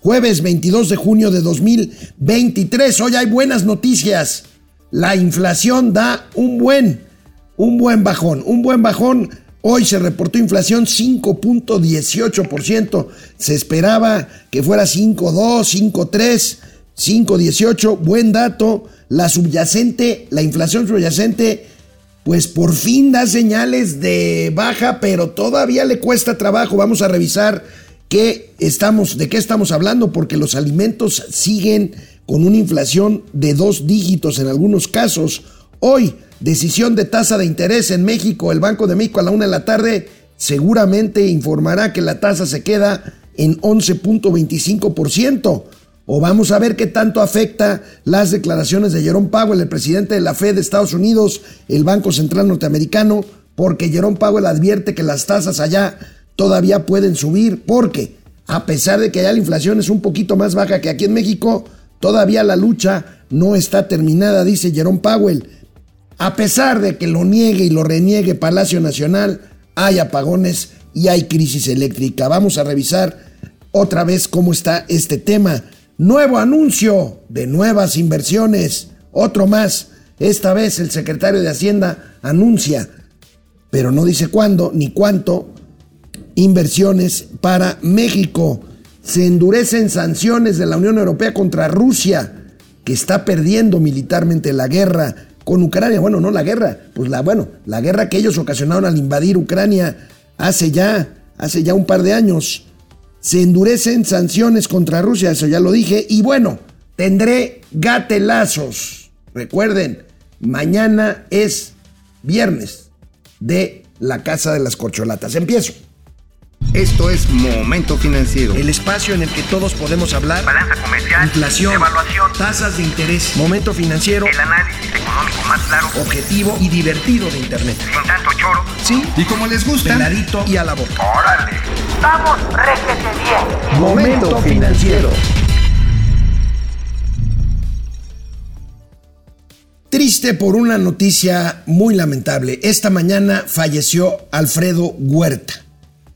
jueves 22 de junio de 2023. Hoy hay buenas noticias. La inflación da un buen, un buen bajón, un buen bajón. Hoy se reportó inflación 5.18%. Se esperaba que fuera 5.2, 5.3, 5.18. Buen dato. La subyacente, la inflación subyacente, pues por fin da señales de baja, pero todavía le cuesta trabajo. Vamos a revisar qué estamos, de qué estamos hablando, porque los alimentos siguen con una inflación de dos dígitos en algunos casos. Hoy, decisión de tasa de interés en México. El Banco de México a la una de la tarde seguramente informará que la tasa se queda en 11.25%. O vamos a ver qué tanto afecta las declaraciones de Jerome Powell, el presidente de la Fed de Estados Unidos, el Banco Central Norteamericano, porque Jerome Powell advierte que las tasas allá todavía pueden subir, porque a pesar de que allá la inflación es un poquito más baja que aquí en México, todavía la lucha no está terminada, dice Jerome Powell. A pesar de que lo niegue y lo reniegue Palacio Nacional, hay apagones y hay crisis eléctrica. Vamos a revisar otra vez cómo está este tema. Nuevo anuncio de nuevas inversiones. Otro más. Esta vez el secretario de Hacienda anuncia, pero no dice cuándo ni cuánto, inversiones para México. Se endurecen sanciones de la Unión Europea contra Rusia, que está perdiendo militarmente la guerra con Ucrania. Bueno, no la guerra, pues la bueno, la guerra que ellos ocasionaron al invadir Ucrania hace ya, hace ya un par de años. Se endurecen sanciones contra Rusia, eso ya lo dije. Y bueno, tendré gatelazos. Recuerden, mañana es viernes de la Casa de las Corcholatas. Empiezo. Esto es Momento Financiero. El espacio en el que todos podemos hablar. Balanza comercial. Inflación. Evaluación. Tasas de interés. Momento financiero. El análisis económico más claro. Objetivo y divertido de Internet. Sin tanto choro. Sí. Y como les gusta, Peladito y a la boca. Órale. Vamos, réjete bien. Momento financiero. Triste por una noticia muy lamentable. Esta mañana falleció Alfredo Huerta.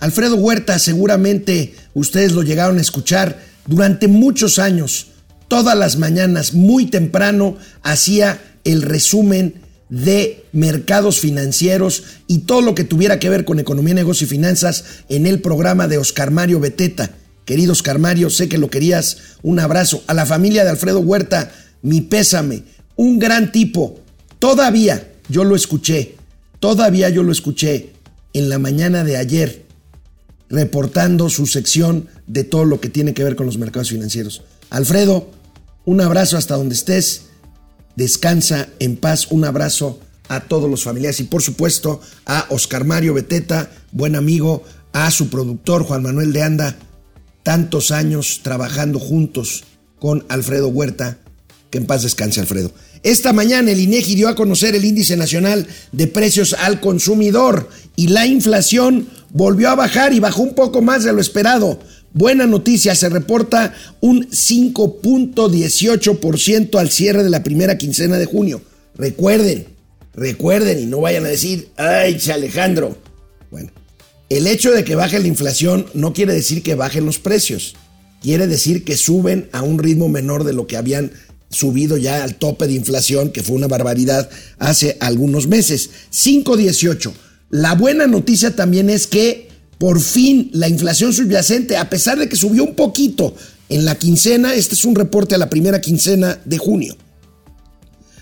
Alfredo Huerta seguramente ustedes lo llegaron a escuchar durante muchos años. Todas las mañanas, muy temprano, hacía el resumen de mercados financieros y todo lo que tuviera que ver con economía, negocio y finanzas en el programa de Oscar Mario Beteta. Querido Oscar Mario, sé que lo querías. Un abrazo. A la familia de Alfredo Huerta, mi pésame. Un gran tipo. Todavía yo lo escuché. Todavía yo lo escuché en la mañana de ayer reportando su sección de todo lo que tiene que ver con los mercados financieros. Alfredo, un abrazo hasta donde estés. Descansa en paz. Un abrazo a todos los familiares y por supuesto a Oscar Mario Beteta, buen amigo, a su productor Juan Manuel de Anda, tantos años trabajando juntos con Alfredo Huerta. Que en paz descanse Alfredo. Esta mañana el INEGI dio a conocer el índice nacional de precios al consumidor y la inflación volvió a bajar y bajó un poco más de lo esperado. Buena noticia, se reporta un 5.18% al cierre de la primera quincena de junio. Recuerden, recuerden y no vayan a decir, ay, Alejandro. Bueno, el hecho de que baje la inflación no quiere decir que bajen los precios. Quiere decir que suben a un ritmo menor de lo que habían subido ya al tope de inflación, que fue una barbaridad hace algunos meses. 5.18. La buena noticia también es que por fin la inflación subyacente, a pesar de que subió un poquito en la quincena, este es un reporte a la primera quincena de junio.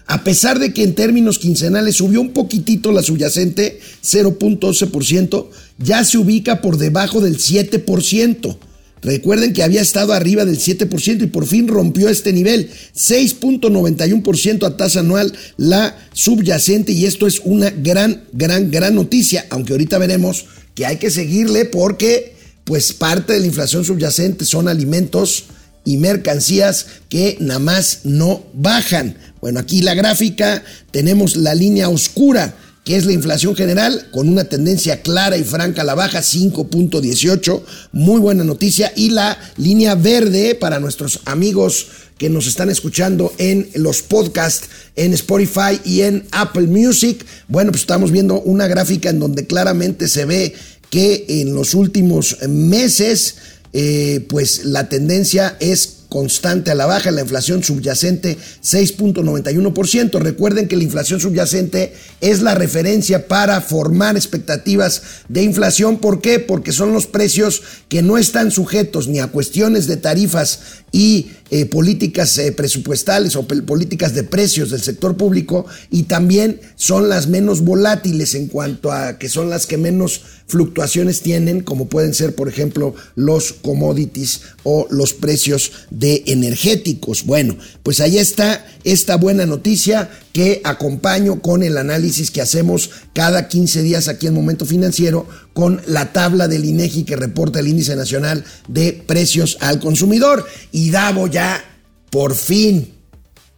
A pesar de que en términos quincenales subió un poquitito la subyacente, 0.12%, ya se ubica por debajo del 7%. Recuerden que había estado arriba del 7% y por fin rompió este nivel. 6.91% a tasa anual la subyacente y esto es una gran, gran, gran noticia. Aunque ahorita veremos que hay que seguirle porque pues parte de la inflación subyacente son alimentos y mercancías que nada más no bajan. Bueno, aquí la gráfica tenemos la línea oscura que es la inflación general, con una tendencia clara y franca a la baja, 5.18, muy buena noticia, y la línea verde para nuestros amigos que nos están escuchando en los podcasts, en Spotify y en Apple Music. Bueno, pues estamos viendo una gráfica en donde claramente se ve que en los últimos meses eh, pues la tendencia es constante a la baja, la inflación subyacente 6.91%. Recuerden que la inflación subyacente es la referencia para formar expectativas de inflación. ¿Por qué? Porque son los precios que no están sujetos ni a cuestiones de tarifas y eh, políticas eh, presupuestales o políticas de precios del sector público y también son las menos volátiles en cuanto a que son las que menos fluctuaciones tienen, como pueden ser, por ejemplo, los commodities o los precios de energéticos. Bueno, pues ahí está esta buena noticia que acompaño con el análisis que hacemos cada 15 días aquí en Momento Financiero con la tabla del INEGI que reporta el Índice Nacional de Precios al Consumidor. Y Davo ya por fin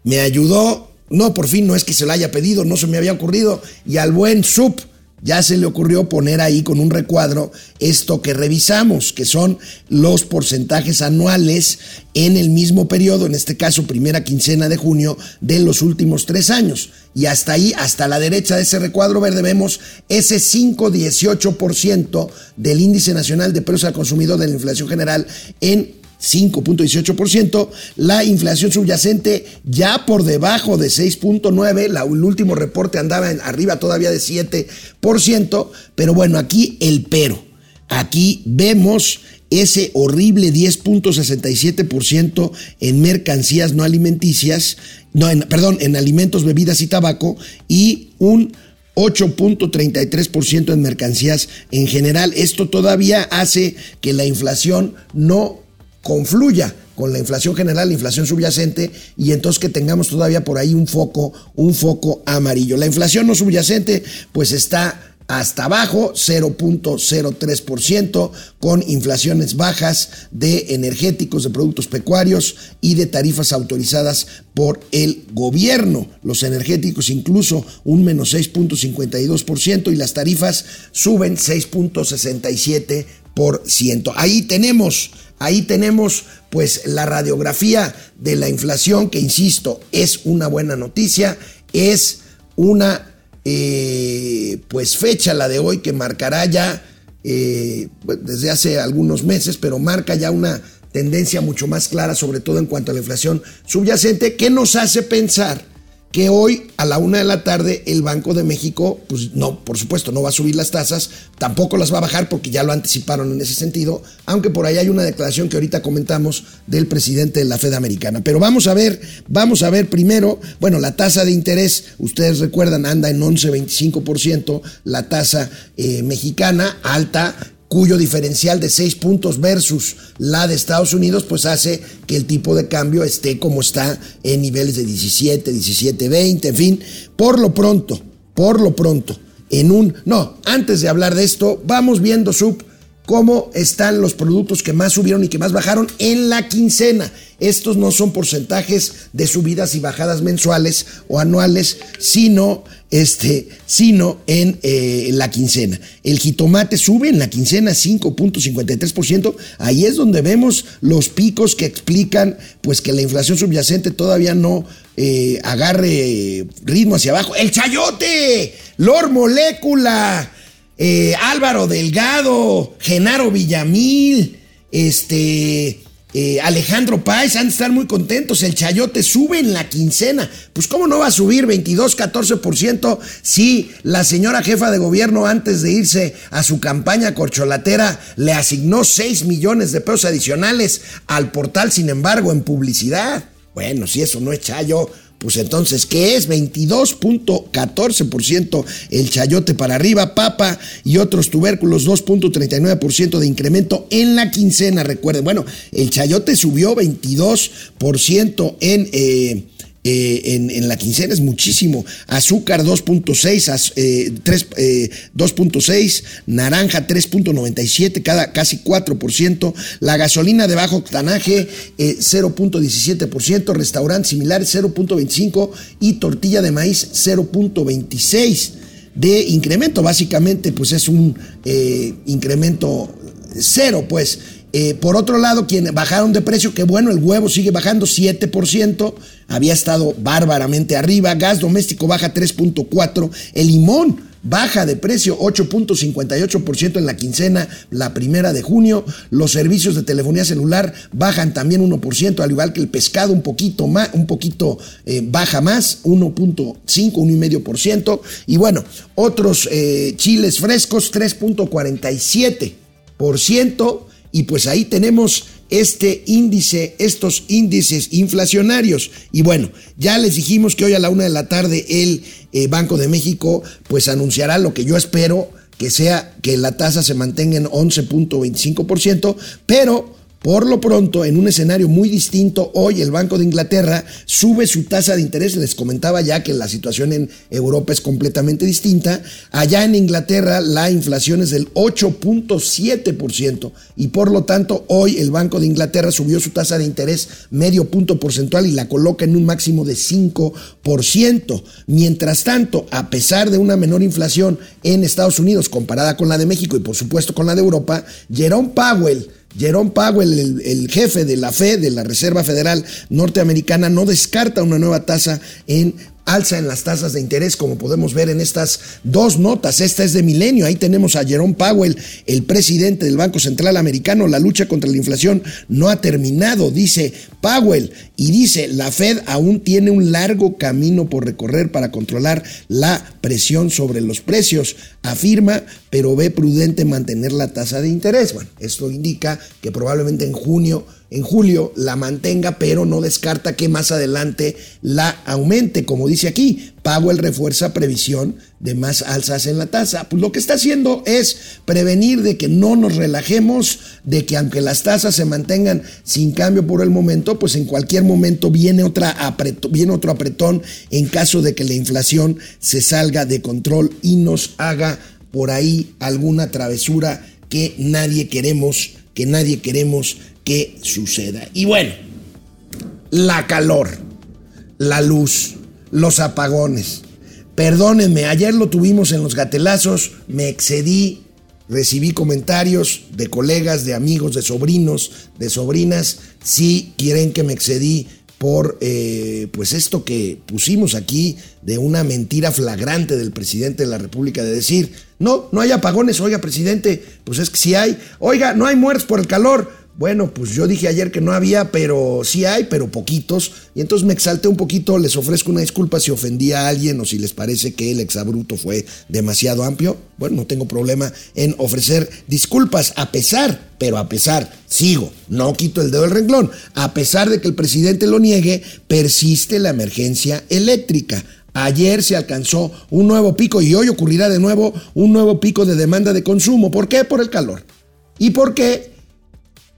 me ayudó. No, por fin no es que se lo haya pedido, no se me había ocurrido. Y al buen Sup ya se le ocurrió poner ahí con un recuadro esto que revisamos, que son los porcentajes anuales en el mismo periodo, en este caso primera quincena de junio de los últimos tres años. Y hasta ahí, hasta la derecha de ese recuadro verde, vemos ese 5,18% del índice nacional de precios al consumidor de la inflación general en 5.18%, la inflación subyacente ya por debajo de 6.9%, el último reporte andaba en, arriba todavía de 7%, pero bueno, aquí el pero, aquí vemos ese horrible 10.67% en mercancías no alimenticias, no, en, perdón, en alimentos, bebidas y tabaco y un 8.33% en mercancías en general. Esto todavía hace que la inflación no confluya con la inflación general, la inflación subyacente, y entonces que tengamos todavía por ahí un foco, un foco amarillo. La inflación no subyacente, pues está hasta abajo, 0.03%, con inflaciones bajas de energéticos, de productos pecuarios y de tarifas autorizadas por el gobierno. Los energéticos incluso un menos 6.52% y las tarifas suben 6.67%. Ahí tenemos Ahí tenemos pues la radiografía de la inflación, que insisto, es una buena noticia, es una eh, pues fecha la de hoy que marcará ya eh, desde hace algunos meses, pero marca ya una tendencia mucho más clara, sobre todo en cuanto a la inflación subyacente, que nos hace pensar que hoy a la una de la tarde el Banco de México, pues no, por supuesto, no va a subir las tasas, tampoco las va a bajar porque ya lo anticiparon en ese sentido, aunque por ahí hay una declaración que ahorita comentamos del presidente de la Fed Americana. Pero vamos a ver, vamos a ver primero, bueno, la tasa de interés, ustedes recuerdan, anda en 11.25%, la tasa eh, mexicana alta, cuyo diferencial de 6 puntos versus la de Estados Unidos, pues hace que el tipo de cambio esté como está en niveles de 17, 17, 20, en fin, por lo pronto, por lo pronto, en un... No, antes de hablar de esto, vamos viendo, Sub, cómo están los productos que más subieron y que más bajaron en la quincena. Estos no son porcentajes de subidas y bajadas mensuales o anuales, sino este, sino en eh, la quincena. El jitomate sube en la quincena 5.53%. Ahí es donde vemos los picos que explican pues que la inflación subyacente todavía no eh, agarre ritmo hacia abajo. El chayote, Lor Molécula, eh, Álvaro Delgado, Genaro Villamil, este, eh, Alejandro Páez han de estar muy contentos. El Chayote sube en la quincena. Pues, ¿cómo no va a subir 22, 14% si la señora jefa de gobierno, antes de irse a su campaña corcholatera, le asignó 6 millones de pesos adicionales al portal, sin embargo, en publicidad? Bueno, si eso no es Chayo, pues entonces, ¿qué es? 22.14% el chayote para arriba, papa y otros tubérculos, 2.39% de incremento en la quincena, recuerden. Bueno, el chayote subió 22% en... Eh, eh, en, la quincena es muchísimo. Azúcar 2.6, eh, 2.6, eh, naranja 3.97, cada casi 4%. La gasolina de bajo octanaje 0.17%, eh, restaurante similar 0.25 y tortilla de maíz 0.26 de incremento. Básicamente, pues es un incremento cero, pues. Eh, por otro lado, quienes bajaron de precio, que bueno, el huevo sigue bajando 7%, había estado bárbaramente arriba, gas doméstico baja 3.4%, el limón baja de precio 8.58% en la quincena, la primera de junio. Los servicios de telefonía celular bajan también 1%, al igual que el pescado un poquito más, un poquito eh, baja más, 1.5, 1,5%. Y bueno, otros eh, chiles frescos 3.47%. Y pues ahí tenemos este índice, estos índices inflacionarios. Y bueno, ya les dijimos que hoy a la una de la tarde el eh, Banco de México pues anunciará lo que yo espero que sea que la tasa se mantenga en 11.25%, pero por lo pronto, en un escenario muy distinto, hoy el Banco de Inglaterra sube su tasa de interés. Les comentaba ya que la situación en Europa es completamente distinta. Allá en Inglaterra la inflación es del 8.7% y por lo tanto hoy el Banco de Inglaterra subió su tasa de interés medio punto porcentual y la coloca en un máximo de 5%. Mientras tanto, a pesar de una menor inflación en Estados Unidos comparada con la de México y por supuesto con la de Europa, Jerome Powell Jerome Powell, el, jefe de la Fed, de la Reserva Federal Norteamericana, no descarta una nueva tasa en alza en las tasas de interés, como podemos ver en estas dos notas. Esta es de milenio. Ahí tenemos a Jerome Powell, el presidente del Banco Central Americano. La lucha contra la inflación no ha terminado, dice Powell. Y dice, la Fed aún tiene un largo camino por recorrer para controlar la presión sobre los precios. Afirma, pero ve prudente mantener la tasa de interés. Bueno, esto indica que probablemente en junio en julio la mantenga, pero no descarta que más adelante la aumente. Como dice aquí, Powell refuerza previsión de más alzas en la tasa. Pues lo que está haciendo es prevenir de que no nos relajemos, de que aunque las tasas se mantengan sin cambio por el momento, pues en cualquier momento viene, otra viene otro apretón en caso de que la inflación se salga de control y nos haga por ahí alguna travesura que nadie queremos, que nadie queremos que suceda. Y bueno, la calor, la luz, los apagones. Perdónenme, ayer lo tuvimos en los gatelazos, me excedí, recibí comentarios de colegas, de amigos, de sobrinos, de sobrinas, si quieren que me excedí por eh, pues esto que pusimos aquí de una mentira flagrante del presidente de la República de decir, no, no hay apagones, oiga presidente, pues es que si hay, oiga, no hay muertes por el calor, bueno, pues yo dije ayer que no había, pero sí hay, pero poquitos. Y entonces me exalté un poquito, les ofrezco una disculpa si ofendí a alguien o si les parece que el exabruto fue demasiado amplio. Bueno, no tengo problema en ofrecer disculpas, a pesar, pero a pesar, sigo, no quito el dedo del renglón. A pesar de que el presidente lo niegue, persiste la emergencia eléctrica. Ayer se alcanzó un nuevo pico y hoy ocurrirá de nuevo un nuevo pico de demanda de consumo. ¿Por qué? Por el calor. ¿Y por qué?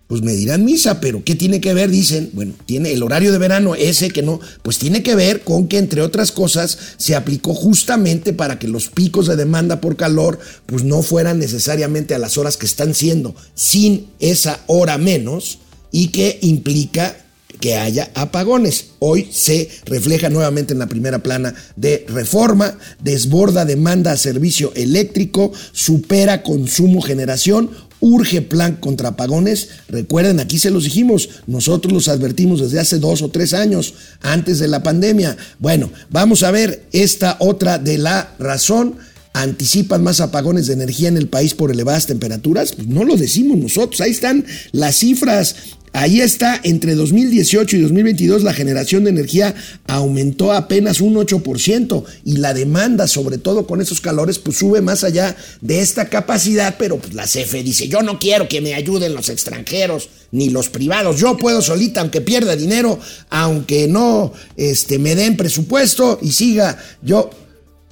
Pues me dirán misa, pero ¿qué tiene que ver? Dicen, bueno, tiene el horario de verano ese que no, pues tiene que ver con que entre otras cosas se aplicó justamente para que los picos de demanda por calor pues no fueran necesariamente a las horas que están siendo, sin esa hora menos y que implica que haya apagones. Hoy se refleja nuevamente en la primera plana de reforma, desborda demanda a servicio eléctrico, supera consumo generación, urge plan contra apagones. Recuerden, aquí se los dijimos, nosotros los advertimos desde hace dos o tres años, antes de la pandemia. Bueno, vamos a ver esta otra de la razón. ¿Anticipan más apagones de energía en el país por elevadas temperaturas? Pues no lo decimos nosotros, ahí están las cifras. Ahí está, entre 2018 y 2022 la generación de energía aumentó apenas un 8% y la demanda, sobre todo con esos calores, pues sube más allá de esta capacidad, pero pues la CFE dice, yo no quiero que me ayuden los extranjeros ni los privados, yo puedo solita, aunque pierda dinero, aunque no este, me den presupuesto y siga yo,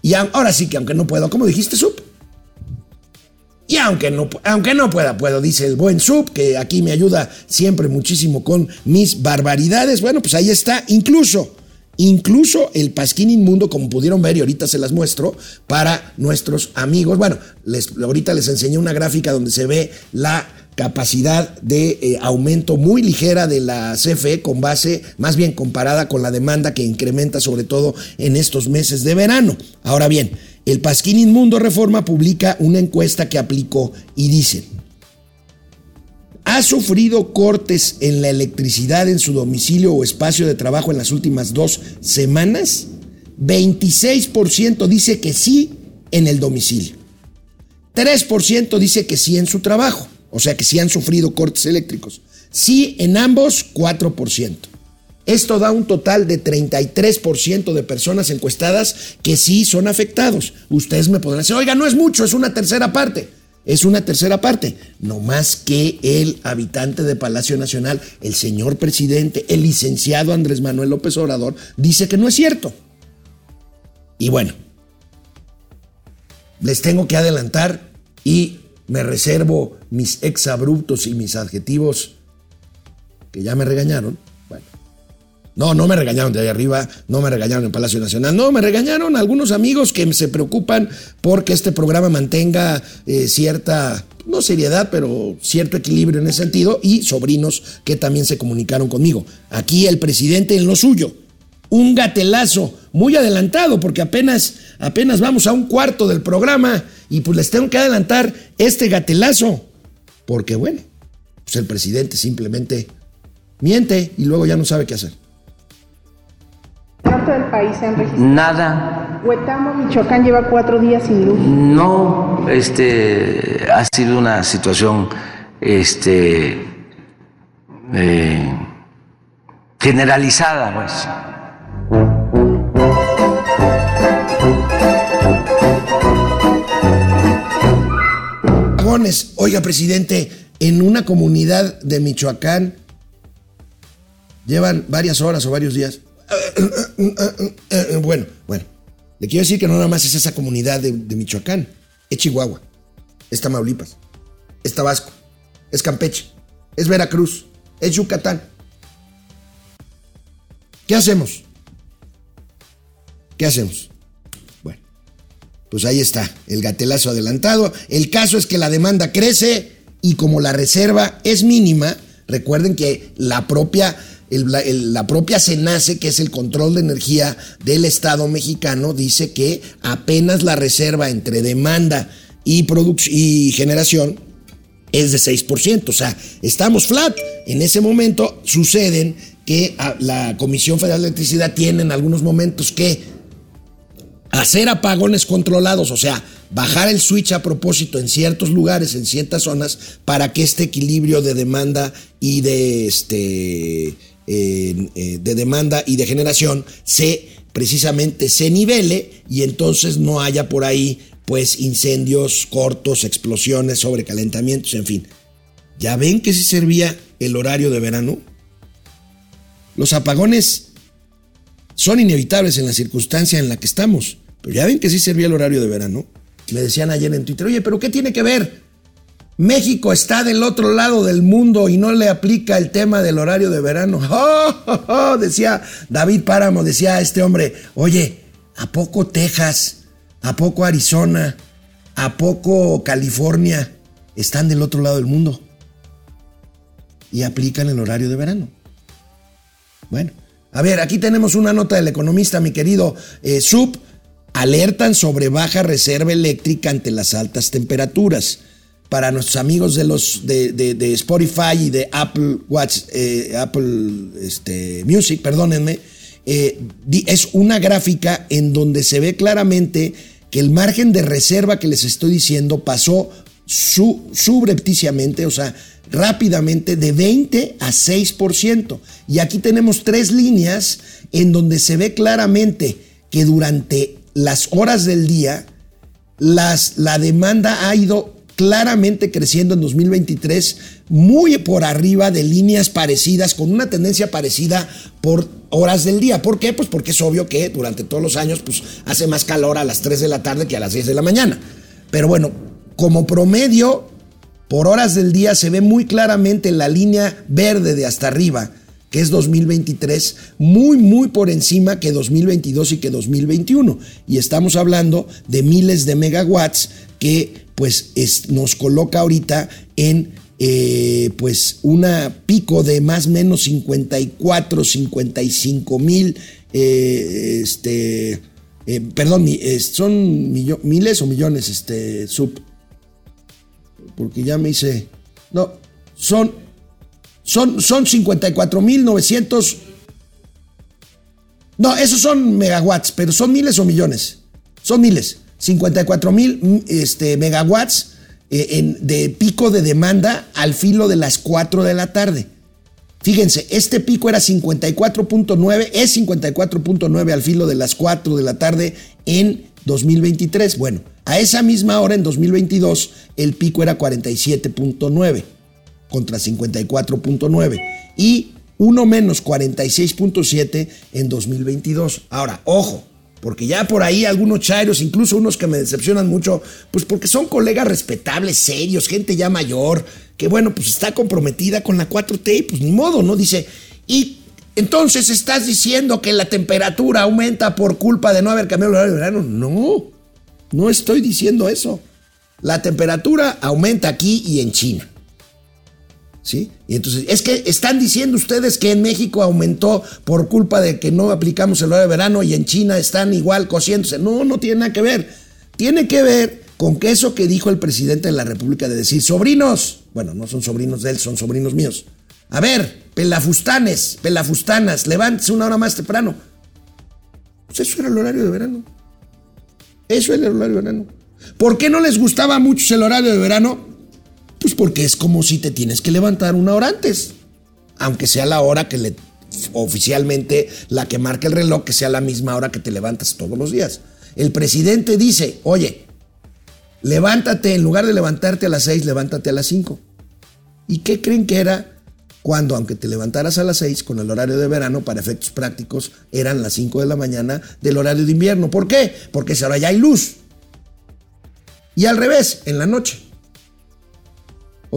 y ahora sí que aunque no puedo, ¿cómo dijiste, Sup? Y aunque no, aunque no pueda, puedo, dice el buen sub, que aquí me ayuda siempre muchísimo con mis barbaridades. Bueno, pues ahí está, incluso, incluso el pasquín inmundo, como pudieron ver, y ahorita se las muestro, para nuestros amigos. Bueno, les, ahorita les enseñé una gráfica donde se ve la capacidad de eh, aumento muy ligera de la CFE con base, más bien comparada con la demanda que incrementa sobre todo en estos meses de verano. Ahora bien, el Pasquín Inmundo Reforma publica una encuesta que aplicó y dice, ¿ha sufrido cortes en la electricidad en su domicilio o espacio de trabajo en las últimas dos semanas? 26% dice que sí, en el domicilio. 3% dice que sí en su trabajo, o sea que sí han sufrido cortes eléctricos. Sí en ambos, 4%. Esto da un total de 33% de personas encuestadas que sí son afectados. Ustedes me podrán decir, oiga, no es mucho, es una tercera parte. Es una tercera parte. No más que el habitante de Palacio Nacional, el señor presidente, el licenciado Andrés Manuel López Obrador, dice que no es cierto. Y bueno, les tengo que adelantar y me reservo mis exabruptos y mis adjetivos que ya me regañaron. Bueno, no, no me regañaron de ahí arriba, no me regañaron en Palacio Nacional, no, me regañaron algunos amigos que se preocupan porque este programa mantenga eh, cierta, no seriedad, pero cierto equilibrio en ese sentido y sobrinos que también se comunicaron conmigo. Aquí el presidente en lo suyo, un gatelazo muy adelantado porque apenas, apenas vamos a un cuarto del programa y pues les tengo que adelantar este gatelazo porque bueno, pues el presidente simplemente miente y luego ya no sabe qué hacer. norte del país se han registrado. Nada, Huetamo, Michoacán lleva cuatro días sin luz. no este, ha sido una situación este, eh, generalizada. Pues. Oiga, presidente, en una comunidad de Michoacán llevan varias horas o varios días. Bueno, bueno. Le quiero decir que no nada más es esa comunidad de, de Michoacán. Es Chihuahua. Es Tamaulipas. Es Tabasco. Es Campeche. Es Veracruz. Es Yucatán. ¿Qué hacemos? ¿Qué hacemos? Pues ahí está, el gatelazo adelantado. El caso es que la demanda crece y como la reserva es mínima, recuerden que la propia, el- la, propia que es el control de energía del Estado mexicano, dice que apenas la reserva entre demanda y, y generación es de 6%. O sea, estamos flat. En ese momento suceden que la Comisión Federal de Electricidad tiene en algunos momentos que hacer apagones controlados, o sea, bajar el switch a propósito en ciertos lugares, en ciertas zonas, para que este equilibrio de demanda y de este eh, de demanda y de generación se precisamente se nivele y entonces no haya por ahí pues incendios cortos, explosiones, sobrecalentamientos, en fin. ¿Ya ven que sí servía el horario de verano? Los apagones son inevitables en la circunstancia en la que estamos. Pero ya ven que sí servía el horario de verano. Me decían ayer en Twitter, oye, pero ¿qué tiene que ver? México está del otro lado del mundo y no le aplica el tema del horario de verano. ¡Oh, oh, oh! Decía David Páramo, decía este hombre, oye, ¿a poco Texas? ¿A poco Arizona? ¿A poco California están del otro lado del mundo? Y aplican el horario de verano. Bueno, a ver, aquí tenemos una nota del economista, mi querido eh, Sub. Alertan sobre baja reserva eléctrica ante las altas temperaturas. Para nuestros amigos de los de, Spotify y de Apple Watch, eh, Apple este, Music, perdónenme, eh, es una gráfica en donde se ve claramente que el margen de reserva que les estoy diciendo pasó su, subrepticiamente, o sea, rápidamente de 20 a 6%. Y aquí tenemos tres líneas en donde se ve claramente que durante las horas del día las, la demanda ha ido claramente creciendo en 2023, muy por arriba de líneas parecidas, con una tendencia parecida por horas del día. ¿Por qué? Pues porque es obvio que durante todos los años pues, hace más calor a las 3 de la tarde que a las 10 de la mañana. Pero bueno, como promedio, por horas del día se ve muy claramente la línea verde de hasta arriba, que es 2023, muy, muy por encima que 2022 y que 2021. Y estamos hablando de miles de megawatts que pues es- nos coloca ahorita en eh, pues una pico de más o menos 54, 55 mil, eh, este, eh, perdón, son miles o millones, este, sub, porque ya me hice, no, son, son, son 54 mil 900, no, esos son megawatts, pero son miles o millones, son miles, 54 mil este, megawatts eh, en- de pico de demanda al filo de las 4 de la tarde. Fíjense, este pico era 54.9, es 54.9 al filo de las 4 de la tarde en 2023. Bueno, a esa misma hora en 2022 el pico era 47.9 contra 54.9 y uno menos 46.7 en 2022. Ahora, ojo, porque ya por ahí algunos chairos, incluso unos que me decepcionan mucho, pues porque son colegas respetables, serios, gente ya mayor, que bueno, pues está comprometida con la 4T y pues ni modo, ¿no? Dice, y entonces estás diciendo que la temperatura aumenta por culpa de no haber cambiado el horario de verano. No, no estoy diciendo eso. La temperatura aumenta aquí y en China. ¿Sí? Y entonces, es que están diciendo ustedes que en México aumentó por culpa de que no aplicamos el horario de verano y en China están igual cociéndose. No, no tiene nada que ver. Tiene que ver con que eso que dijo el presidente de la República de decir, sobrinos, bueno, no son sobrinos de él, son sobrinos míos. A ver, pelafustanes, pelafustanas, levántese una hora más temprano. Pues eso era el horario de verano. Eso era el horario de verano. ¿Por qué no les gustaba mucho el horario de verano? Pues porque es como si te tienes que levantar una hora antes. Aunque sea la hora que le oficialmente la que marca el reloj, que sea la misma hora que te levantas todos los días. El presidente dice, oye, levántate, en lugar de levantarte a las 6, levántate a las 5. ¿Y qué creen que era cuando, aunque te levantaras a las 6 con el horario de verano, para efectos prácticos, eran las 5 de la mañana del horario de invierno? ¿Por qué? Porque esa hora ya hay luz. Y al revés, en la noche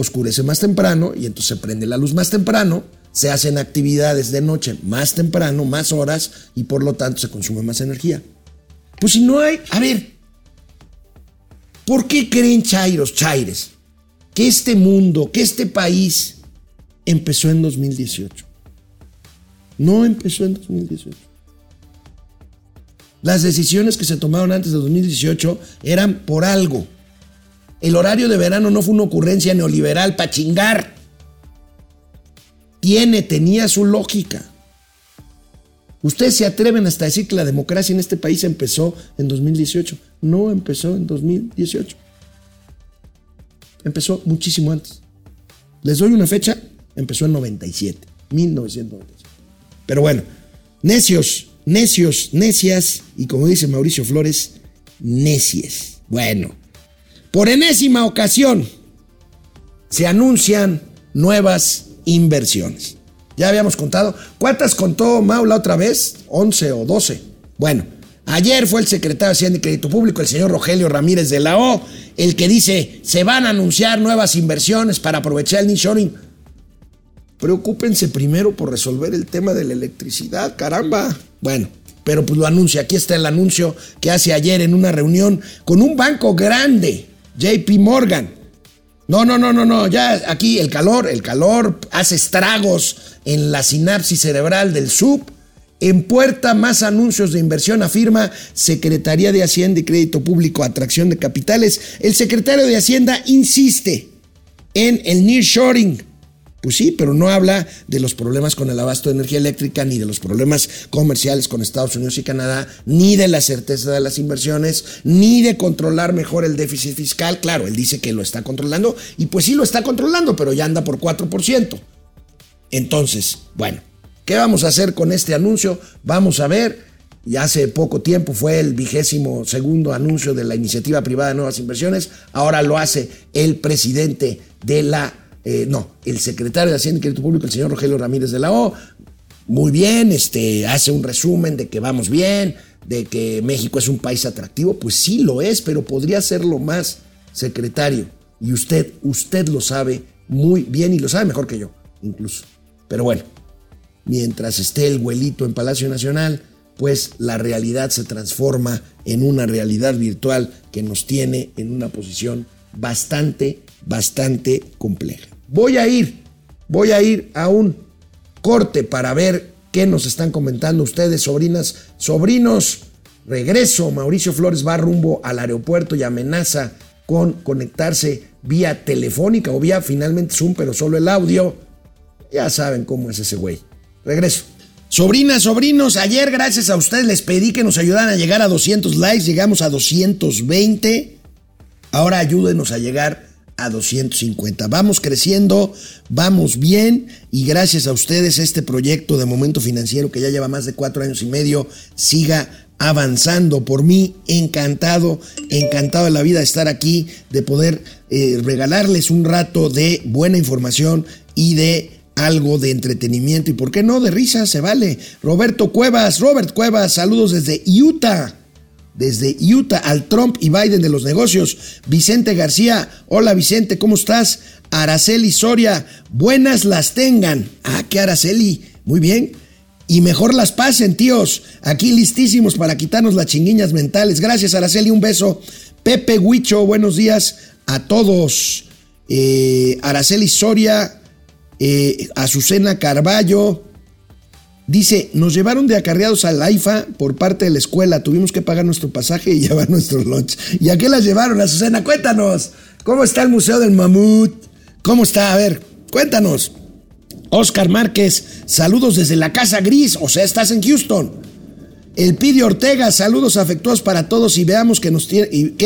oscurece más temprano y entonces se prende la luz más temprano, se hacen actividades de noche más temprano, más horas y por lo tanto se consume más energía. Pues si no hay, a ver, ¿por qué creen Chairos, Chaires, que este mundo, que este país empezó en 2018? No empezó en 2018. Las decisiones que se tomaron antes de 2018 eran por algo. El horario de verano no fue una ocurrencia neoliberal para chingar. Tiene, tenía su lógica. Ustedes se atreven hasta decir que la democracia en este país empezó en 2018. No empezó en 2018. Empezó muchísimo antes. Les doy una fecha, empezó en 97, 1997. Pero bueno, necios, necios, necias y como dice Mauricio Flores, necies. Bueno, por enésima ocasión se anuncian nuevas inversiones. Ya habíamos contado. ¿Cuántas contó Mau la otra vez? ¿11 o 12? Bueno, ayer fue el secretario de Hacienda y Crédito Público, el señor Rogelio Ramírez de la O, el que dice, se van a anunciar nuevas inversiones para aprovechar el nearshoring. Preocúpense primero por resolver el tema de la electricidad, caramba. Bueno, pero pues lo anuncia. Aquí está el anuncio que hace ayer en una reunión con un banco grande, JP Morgan. No, no, no, no, no. Ya aquí el calor, el calor hace estragos en la sinapsis cerebral del sub. En puerta más anuncios de inversión, afirma Secretaría de Hacienda y Crédito Público, Atracción de Capitales. El secretario de Hacienda insiste en el nearshoring. Pues sí, pero no habla de los problemas con el abasto de energía eléctrica, ni de los problemas comerciales con Estados Unidos y Canadá, ni de la certeza de las inversiones, ni de controlar mejor el déficit fiscal. Claro, él dice que lo está controlando, y pues sí lo está controlando, pero ya anda por 4%. Entonces, bueno, ¿qué vamos a hacer con este anuncio? Vamos a ver. Y hace poco tiempo fue el vigésimo segundo anuncio de la iniciativa privada de nuevas inversiones. Ahora lo hace el presidente de la eh, no, el secretario de Hacienda y Crédito Público, el señor Rogelio Ramírez de la O, muy bien, este, hace un resumen de que vamos bien, de que México es un país atractivo, pues sí lo es, pero podría serlo más, secretario. Y usted, usted lo sabe muy bien y lo sabe mejor que yo, incluso. Pero bueno, mientras esté el huelito en Palacio Nacional, pues la realidad se transforma en una realidad virtual que nos tiene en una posición bastante, bastante compleja. Voy a ir, voy a ir a un corte para ver qué nos están comentando ustedes, sobrinas, sobrinos. Regreso, Mauricio Flores va rumbo al aeropuerto y amenaza con conectarse vía telefónica o vía finalmente Zoom, pero solo el audio. Ya saben cómo es ese güey. Regreso. Sobrinas, sobrinos, ayer gracias a ustedes les pedí que nos ayudaran a llegar a 200 likes, llegamos a 220. Ahora ayúdenos a llegar a 250. Vamos creciendo, vamos bien y gracias a ustedes este proyecto de Momento Financiero que ya lleva más de cuatro años y medio siga avanzando. Por mí, encantado, encantado de la vida de estar aquí, de poder eh, regalarles un rato de buena información y de algo de entretenimiento y por qué no de risa, se vale. Roberto Cuevas, Robert Cuevas, saludos desde Utah. Desde Utah al Trump y Biden de los negocios. Vicente García, hola Vicente, ¿cómo estás? Araceli Soria, buenas las tengan. Ah, qué Araceli, muy bien. Y mejor las pasen, tíos. Aquí listísimos para quitarnos las chinguiñas mentales. Gracias, Araceli, un beso. Pepe Huicho, buenos días a todos. Eh, Araceli Soria, eh, Azucena Carballo. Dice, nos llevaron de acarreados al AIFA por parte de la escuela. Tuvimos que pagar nuestro pasaje y llevar nuestros lunch. ¿Y a qué las llevaron, Azucena? Cuéntanos. ¿Cómo está el Museo del Mamut? ¿Cómo está? A ver, cuéntanos. Oscar Márquez, saludos desde la Casa Gris, o sea, estás en Houston. El Pidio Ortega, saludos afectuosos para todos y veamos qué nos,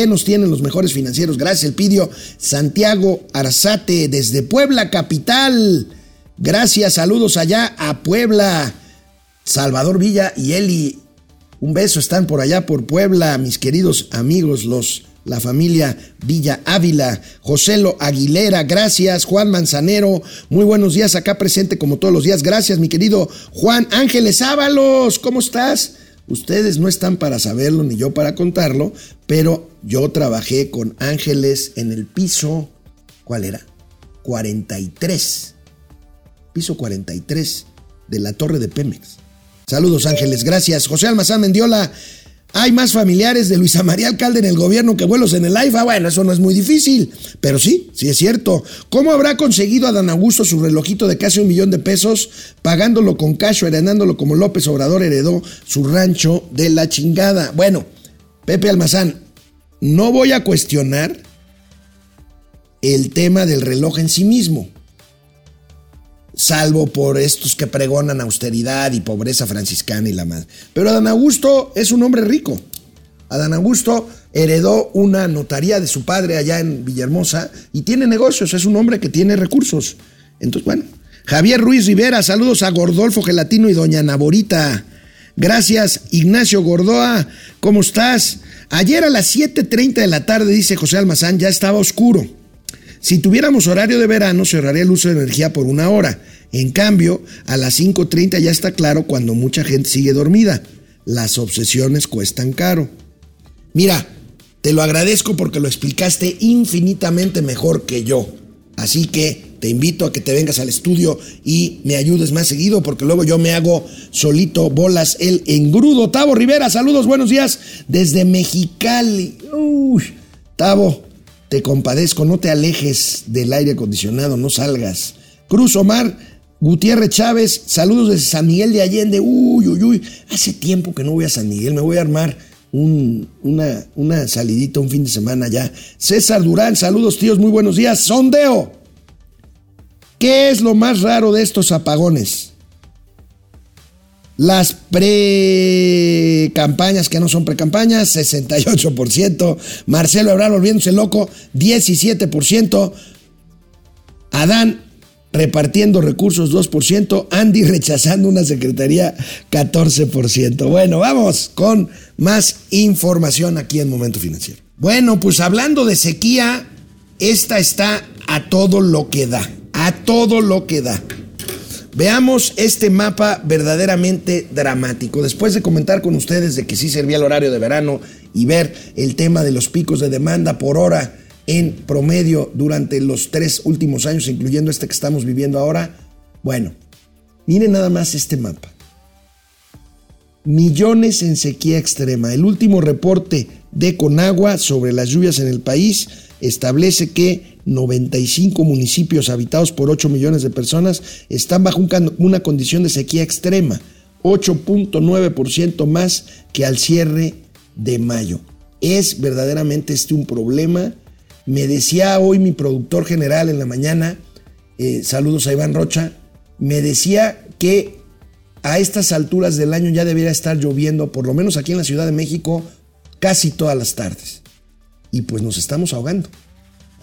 nos tienen los mejores financieros. Gracias, El Pidio. Santiago Arzate, desde Puebla, capital. Gracias, saludos allá a Puebla. Salvador Villa y Eli, un beso, están por allá por Puebla, mis queridos amigos, los la familia Villa Ávila, Joselo Aguilera, gracias, Juan Manzanero, muy buenos días acá presente como todos los días, gracias mi querido Juan Ángeles Ábalos, ¿cómo estás? Ustedes no están para saberlo ni yo para contarlo, pero yo trabajé con Ángeles en el piso, ¿cuál era? 43, piso 43 de la torre de Pemex. Saludos Ángeles, gracias. José Almazán Mendiola, hay más familiares de Luisa María Alcalde en el gobierno que vuelos en el AIFA. Bueno, eso no es muy difícil, pero sí, sí es cierto. ¿Cómo habrá conseguido Adán Augusto su relojito de casi un millón de pesos pagándolo con cash o heredándolo como López Obrador heredó su rancho de la chingada? Bueno, Pepe Almazán, no voy a cuestionar el tema del reloj en sí mismo salvo por estos que pregonan austeridad y pobreza franciscana y la madre. Pero Adán Augusto es un hombre rico. Adán Augusto heredó una notaría de su padre allá en Villahermosa y tiene negocios, es un hombre que tiene recursos. Entonces, bueno, Javier Ruiz Rivera, saludos a Gordolfo Gelatino y doña Naborita. Gracias, Ignacio Gordoa, ¿cómo estás? Ayer a las 7.30 de la tarde, dice José Almazán, ya estaba oscuro. Si tuviéramos horario de verano, cerraría el uso de energía por una hora. En cambio, a las 5.30 ya está claro cuando mucha gente sigue dormida. Las obsesiones cuestan caro. Mira, te lo agradezco porque lo explicaste infinitamente mejor que yo. Así que te invito a que te vengas al estudio y me ayudes más seguido porque luego yo me hago solito bolas el engrudo. Tavo Rivera, saludos, buenos días desde Mexicali. Uy, Tavo, te compadezco, no te alejes del aire acondicionado, no salgas. Cruz Omar, Gutiérrez Chávez, saludos desde San Miguel de Allende. Uy, uy, uy, hace tiempo que no voy a San Miguel, me voy a armar un, una, una salidita un fin de semana ya. César Durán, saludos tíos, muy buenos días. Sondeo, ¿qué es lo más raro de estos apagones? Las pre-campañas que no son pre-campañas, 68%. Marcelo Ebrard volviéndose loco, 17%. Adán repartiendo recursos, 2%. Andy rechazando una secretaría, 14%. Bueno, vamos con más información aquí en Momento Financiero. Bueno, pues hablando de sequía, esta está a todo lo que da. A todo lo que da. Veamos este mapa verdaderamente dramático. Después de comentar con ustedes de que sí servía el horario de verano y ver el tema de los picos de demanda por hora en promedio durante los tres últimos años, incluyendo este que estamos viviendo ahora, bueno, miren nada más este mapa. Millones en sequía extrema. El último reporte de Conagua sobre las lluvias en el país establece que 95 municipios habitados por 8 millones de personas están bajo una condición de sequía extrema, 8.9% más que al cierre de mayo. Es verdaderamente este un problema. Me decía hoy mi productor general en la mañana, eh, saludos a Iván Rocha, me decía que a estas alturas del año ya debería estar lloviendo, por lo menos aquí en la Ciudad de México, casi todas las tardes. Y pues nos estamos ahogando.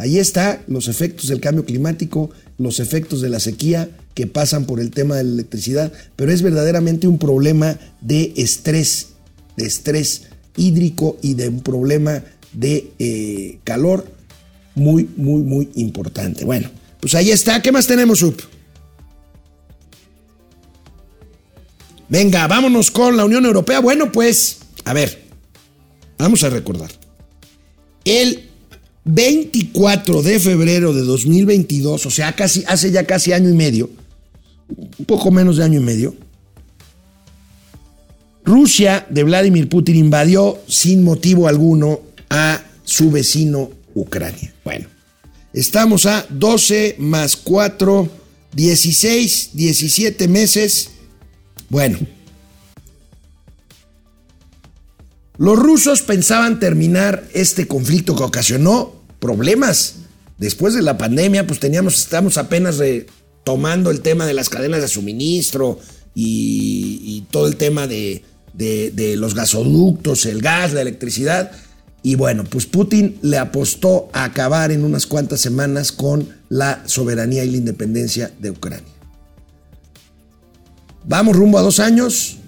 Ahí está los efectos del cambio climático, los efectos de la sequía que pasan por el tema de la electricidad, pero es verdaderamente un problema de estrés, de estrés hídrico y de un problema de eh, calor muy, muy, muy importante. Bueno, pues ahí está. ¿Qué más tenemos, Up? Venga, vámonos con la Unión Europea. Bueno, pues, a ver, vamos a recordar. El 24 de febrero de 2022, o sea, casi, hace ya casi año y medio, un poco menos de año y medio, Rusia de Vladimir Putin invadió sin motivo alguno a su vecino Ucrania. Bueno, estamos a 12 más 4, 16, 17 meses. Bueno, los rusos pensaban terminar este conflicto que ocasionó problemas. Después de la pandemia, pues teníamos, estamos apenas retomando el tema de las cadenas de suministro y, todo el tema de, de, de los gasoductos, el gas, la electricidad. Y bueno, pues Putin le apostó a acabar en unas cuantas semanas con la soberanía y la independencia de Ucrania. Vamos rumbo a dos años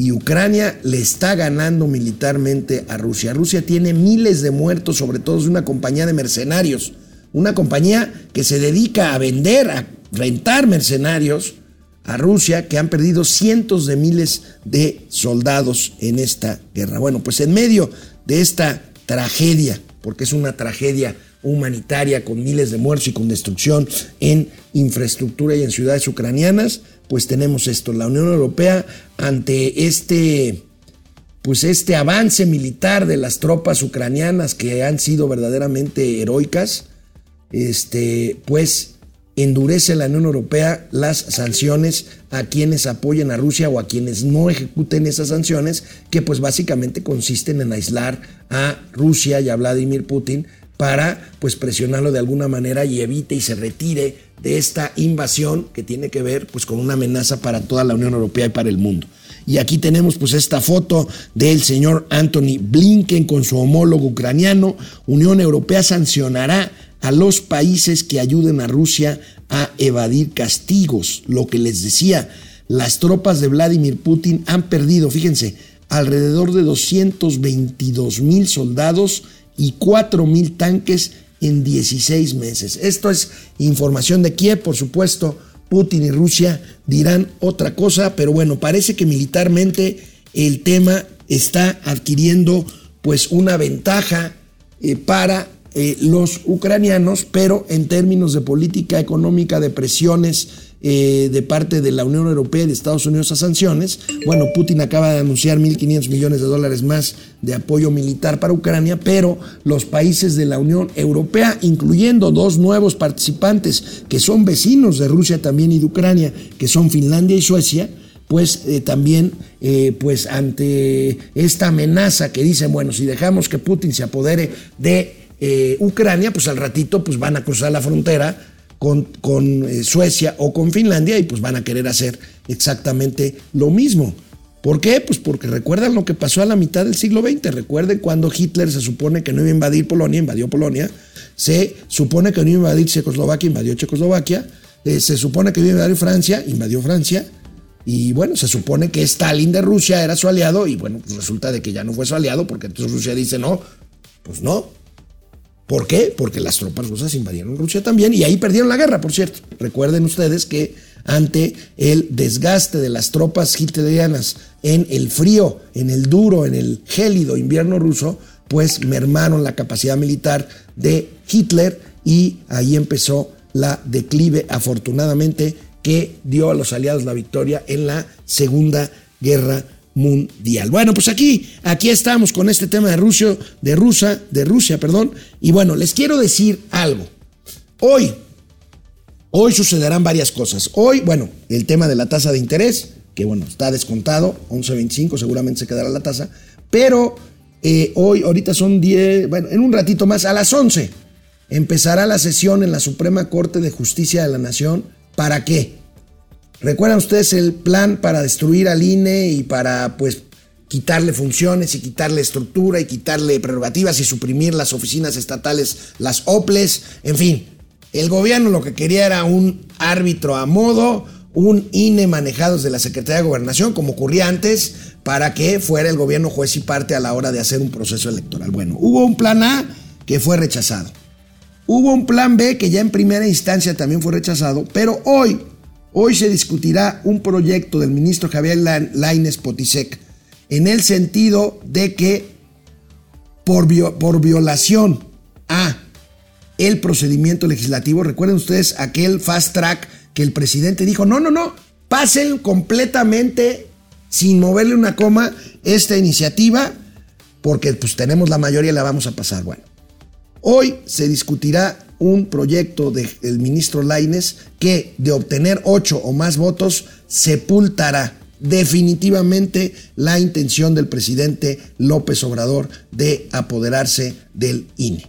y Ucrania le está ganando militarmente a Rusia. Rusia tiene miles de muertos, sobre todo de una compañía de mercenarios, una compañía que se dedica a vender, a rentar mercenarios a Rusia, que han perdido cientos de miles de soldados en esta guerra. Bueno, pues en medio de esta tragedia, porque es una tragedia humanitaria con miles de muertos y con destrucción en infraestructura y en ciudades ucranianas, pues tenemos esto, la Unión Europea ante este pues este avance militar de las tropas ucranianas que han sido verdaderamente heroicas, este pues endurece la Unión Europea las sanciones a quienes apoyen a Rusia o a quienes no ejecuten esas sanciones, que pues básicamente consisten en aislar a Rusia y a Vladimir Putin para pues presionarlo de alguna manera y evite y se retire de esta invasión que tiene que ver pues con una amenaza para toda la Unión Europea y para el mundo. Y aquí tenemos pues esta foto del señor Anthony Blinken con su homólogo ucraniano. Unión Europea sancionará a los países que ayuden a Rusia a evadir castigos. Lo que les decía, las tropas de Vladimir Putin han perdido, fíjense, alrededor de 222 mil soldados y 4 mil tanques en 16 meses. Esto es información de Kiev, por supuesto. Putin y Rusia dirán otra cosa, pero bueno, parece que militarmente el tema está adquiriendo pues una ventaja eh, para eh, los ucranianos, pero en términos de política económica, de presiones eh, de parte de la Unión Europea y de Estados Unidos a sanciones, bueno, Putin acaba de anunciar 1.500 millones de dólares más de apoyo militar para Ucrania, pero los países de la Unión Europea, incluyendo dos nuevos participantes que son vecinos de Rusia también y de Ucrania, que son Finlandia y Suecia, pues eh, también, eh, pues ante esta amenaza que dicen, bueno, si dejamos que Putin se apodere de Ucrania, pues al ratito pues van a cruzar la frontera con, con eh, Suecia o con Finlandia y pues van a querer hacer exactamente lo mismo. ¿Por qué? Pues porque recuerdan lo que pasó a la mitad del siglo XX. Recuerden cuando Hitler se supone que no iba a invadir Polonia, invadió Polonia. Se supone que no iba a invadir Checoslovaquia, invadió Checoslovaquia. Eh, se supone que iba a invadir Francia, invadió Francia. Y bueno, se supone que Stalin de Rusia era su aliado y bueno, pues resulta de que ya no fue su aliado porque entonces Rusia dice no, pues no, ¿Por qué? Porque las tropas rusas invadieron Rusia también y ahí perdieron la guerra, por cierto. Recuerden ustedes que ante el desgaste de las tropas hitlerianas en el frío, en el duro, en el gélido invierno ruso, pues mermaron la capacidad militar de Hitler y ahí empezó la declive, afortunadamente, que dio a los aliados la victoria en la Segunda Guerra mundial. Bueno, pues aquí, aquí estamos con este tema de Rusia, de Rusia, de Rusia, perdón. Y bueno, les quiero decir algo. Hoy, hoy sucederán varias cosas. Hoy, bueno, el tema de la tasa de interés, que bueno, está descontado, 11.25, seguramente se quedará la tasa, pero eh, hoy, ahorita son 10, bueno, en un ratito más, a las 11, empezará la sesión en la Suprema Corte de Justicia de la Nación. ¿Para qué? ¿Recuerdan ustedes el plan para destruir al INE y para pues quitarle funciones y quitarle estructura y quitarle prerrogativas y suprimir las oficinas estatales, las OPLES, en fin. El gobierno lo que quería era un árbitro a modo, un INE manejado desde la Secretaría de Gobernación, como ocurría antes, para que fuera el gobierno juez y parte a la hora de hacer un proceso electoral. Bueno, hubo un plan A que fue rechazado. Hubo un plan B que ya en primera instancia también fue rechazado, pero hoy, hoy se discutirá un proyecto del ministro Javier Laines Potisek en el sentido de que por, violación a el procedimiento legislativo, recuerden ustedes aquel fast track que el presidente dijo, no, no, no, pasen completamente sin moverle una coma esta iniciativa, porque pues tenemos la mayoría y la vamos a pasar. Bueno, hoy se discutirá un proyecto del ministro Laines que de obtener ocho o más votos sepultará definitivamente la intención del presidente López Obrador de apoderarse del INE.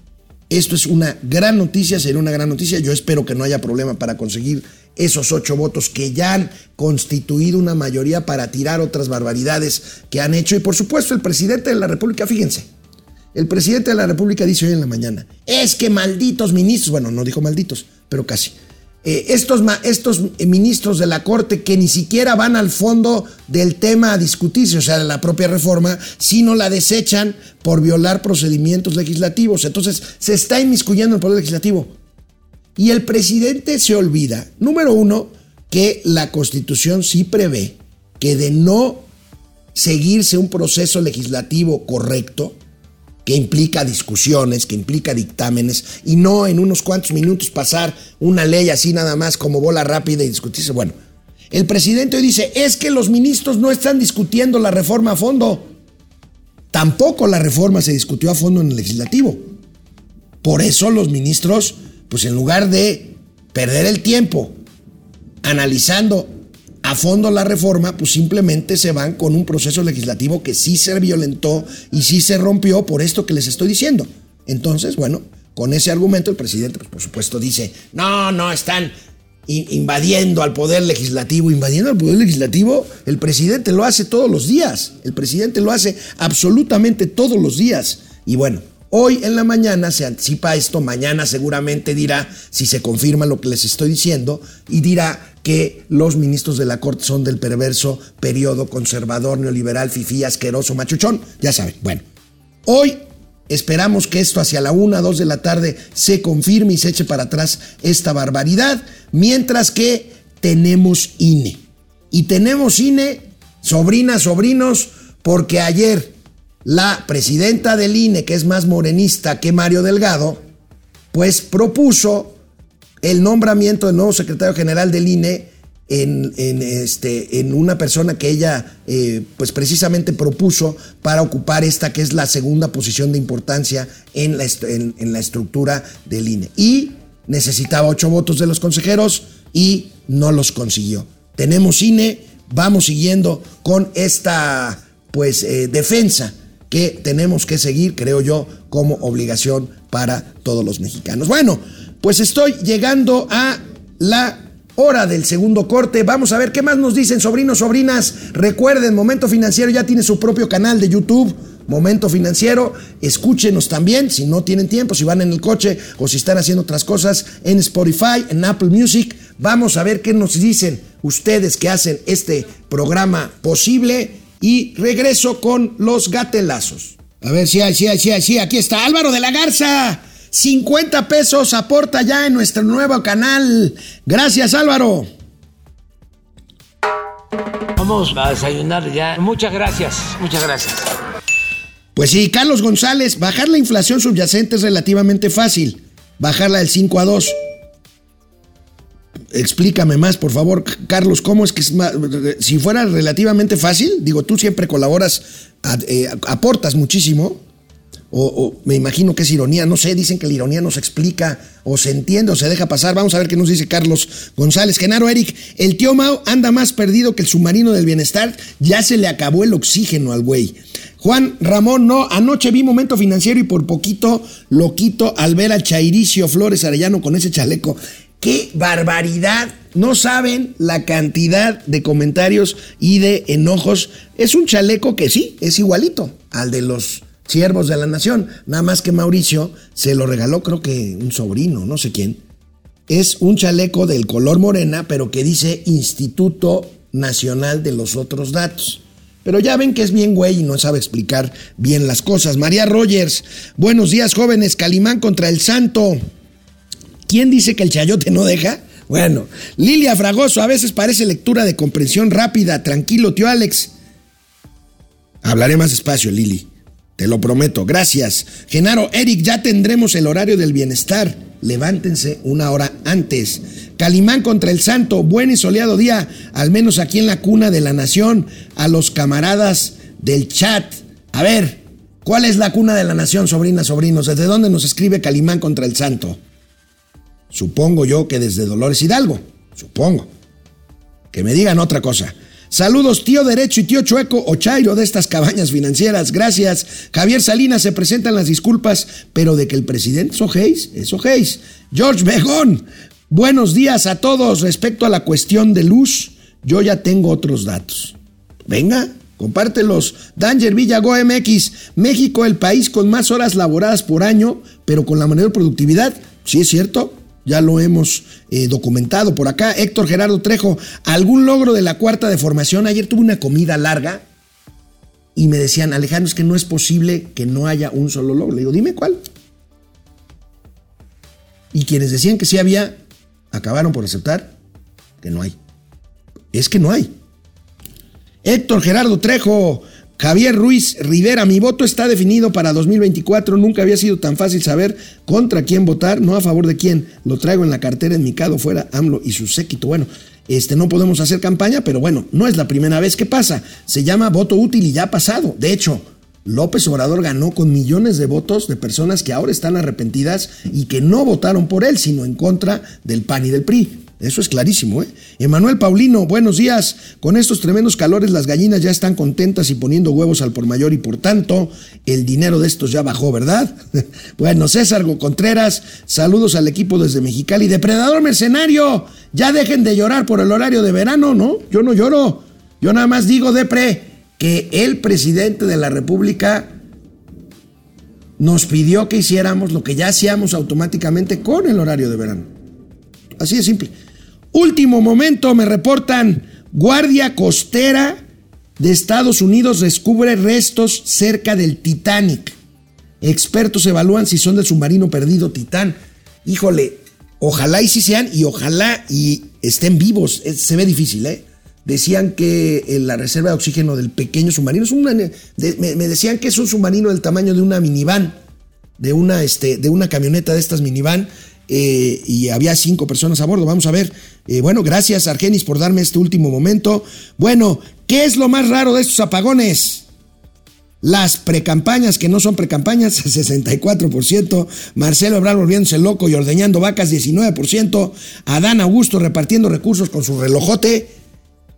Esto es una gran noticia, sería una gran noticia. Yo espero que no haya problema para conseguir esos ocho votos que ya han constituido una mayoría para tirar otras barbaridades que han hecho. Y por supuesto, el presidente de la República, fíjense, el presidente de la República dice hoy en la mañana, es que malditos ministros, bueno, no dijo malditos, pero casi eh, estos, estos ministros de la Corte que ni siquiera van al fondo del tema a discutirse, o sea, de la propia reforma, sino la desechan por violar procedimientos legislativos. Entonces, se está inmiscuyendo en el Poder Legislativo. Y el presidente se olvida, número uno, que la Constitución sí prevé que de no seguirse un proceso legislativo correcto, que implica discusiones, que implica dictámenes, y no en unos cuantos minutos pasar una ley así nada más como bola rápida y discutirse. Bueno, el presidente hoy dice, es que los ministros no están discutiendo la reforma a fondo. Tampoco la reforma se discutió a fondo en el legislativo. Por eso los ministros, pues en lugar de perder el tiempo analizando a fondo la reforma, pues simplemente se van con un proceso legislativo que sí se violentó y sí se rompió por esto que les estoy diciendo. Entonces, bueno, con ese argumento el presidente, pues, por supuesto, dice, no, no, están invadiendo al poder legislativo, invadiendo al poder legislativo, el presidente lo hace todos los días, el presidente lo hace absolutamente todos los días. Y bueno, Hoy en la mañana se anticipa esto, mañana seguramente dirá si se confirma lo que les estoy diciendo y dirá que los ministros de la Corte son del perverso periodo conservador, neoliberal, fifí, asqueroso, machuchón, ya saben. Bueno, hoy esperamos que esto hacia la una, dos de la tarde se confirme y se eche para atrás esta barbaridad, mientras que tenemos INE. Y tenemos INE, sobrinas, sobrinos, porque ayer la presidenta del INE, que es más morenista que Mario Delgado, pues propuso el nombramiento del nuevo secretario general del INE en, este, en una persona que ella eh, pues precisamente propuso para ocupar esta que es la segunda posición de importancia en la, en la estructura del INE. Y necesitaba ocho votos de los consejeros y no los consiguió. Tenemos INE, vamos siguiendo con esta pues eh, defensa que tenemos que seguir, creo yo, como obligación para todos los mexicanos. Bueno, pues estoy llegando a la hora del segundo corte. Vamos a ver qué más nos dicen, sobrinos, sobrinas. Recuerden, Momento Financiero ya tiene su propio canal de YouTube. Momento Financiero, escúchenos también si no tienen tiempo, si van en el coche o si están haciendo otras cosas en Spotify, en Apple Music. Vamos a ver qué nos dicen ustedes que hacen este programa posible y regreso con los gatelazos. A ver, sí, sí, sí, sí, aquí está Álvaro de la Garza. 50 pesos aporta ya en nuestro nuevo canal. Gracias, Álvaro. Vamos a desayunar ya. Muchas gracias, muchas gracias. Pues sí, Carlos González, bajar la inflación subyacente es relativamente fácil. Bajarla del 5 a 2 explícame más, por favor, Carlos, ¿cómo es que es más, si fuera relativamente fácil, digo, tú siempre colaboras, eh, aportas muchísimo, o, me imagino que es ironía, no sé, dicen que la ironía no se explica, o se entiende, o se deja pasar, vamos a ver qué nos dice Carlos González. Genaro Eric, el tío Mao anda más perdido que el submarino del bienestar, ya se le acabó el oxígeno al güey. Juan Ramón, no, anoche vi Momento Financiero y por poquito lo quito al ver a Chairicio Flores Arellano con ese chaleco. ¡Qué barbaridad! No saben la cantidad de comentarios y de enojos. Es un chaleco que sí, es igualito al de los siervos de la nación. Nada más que Mauricio se lo regaló, creo que un sobrino, no sé quién. Es un chaleco del color morena, pero que dice Instituto Nacional de los Otros Datos. Pero ya ven que es bien güey y no sabe explicar bien las cosas. María Rogers, buenos días jóvenes, Calimán contra el Santo. ¿Quién dice que el chayote no deja? Bueno, Lilia Fragoso, a veces parece lectura de comprensión rápida. Tranquilo, tío Alex. Hablaré más despacio, Lili. Te lo prometo. Gracias. Genaro, Eric, ya tendremos el horario del bienestar. Levántense una hora antes. Calimán contra el Santo, buen y soleado día, al menos aquí en la cuna de la nación, a los camaradas del chat. A ver, ¿cuál es la cuna de la nación, sobrinas, sobrinos? ¿Desde dónde nos escribe Calimán contra el Santo? Supongo yo que desde Dolores Hidalgo, supongo. Que me digan otra cosa. Saludos, tío derecho y tío chueco o de estas cabañas financieras. Gracias. Javier Salinas se presentan las disculpas, pero de que el presidente es ojéis, es ojéis. George Begón, Buenos días a todos. Respecto a la cuestión de luz, yo ya tengo otros datos. Venga, compártelos. Danger Villago MX, México, el país con más horas laboradas por año, pero con la mayor productividad. Sí, es cierto. Ya lo hemos eh, documentado por acá. Héctor Gerardo Trejo, ¿algún logro de la cuarta de formación? Ayer tuve una comida larga y me decían, Alejandro, es que no es posible que no haya un solo logro. Le digo, dime cuál. Y quienes decían que sí había, acabaron por aceptar que no hay. Es que no hay. Héctor Gerardo Trejo, Javier Ruiz Rivera, mi voto está definido para 2024. Nunca había sido tan fácil saber contra quién votar, no a favor de quién. Lo traigo en la cartera en mi cado fuera AMLO y su séquito. Bueno, este no podemos hacer campaña, pero bueno, no es la primera vez que pasa. Se llama voto útil y ya ha pasado. De hecho, López Obrador ganó con millones de votos de personas que ahora están arrepentidas y que no votaron por él, sino en contra del PAN y del PRI. Eso es clarísimo, ¿eh? Emanuel Paulino, buenos días. Con estos tremendos calores las gallinas ya están contentas y poniendo huevos al por mayor y por tanto el dinero de estos ya bajó, ¿verdad? bueno, César Contreras, saludos al equipo desde Mexicali. Depredador mercenario, ya dejen de llorar por el horario de verano, ¿no? Yo no lloro. Yo nada más digo, Depre, que el presidente de la República nos pidió que hiciéramos lo que ya hacíamos automáticamente con el horario de verano. Así de simple. Último momento, me reportan, Guardia Costera de Estados Unidos descubre restos cerca del Titanic. Expertos evalúan si son del submarino perdido Titán. Híjole, ojalá y si sean y ojalá y estén vivos. Se ve difícil, ¿eh? Decían que la reserva de oxígeno del pequeño submarino es un, me, decían que es un submarino del tamaño de una minivan, de una, este, de una camioneta de estas minivan eh, y había cinco personas a bordo. Vamos a ver. Eh, bueno, gracias Argenis por darme este último momento. Bueno, ¿qué es lo más raro de estos apagones? Las precampañas, que no son precampañas, 64%. Marcelo Ebrard volviéndose loco y ordeñando vacas, 19%. Adán Augusto repartiendo recursos con su relojote,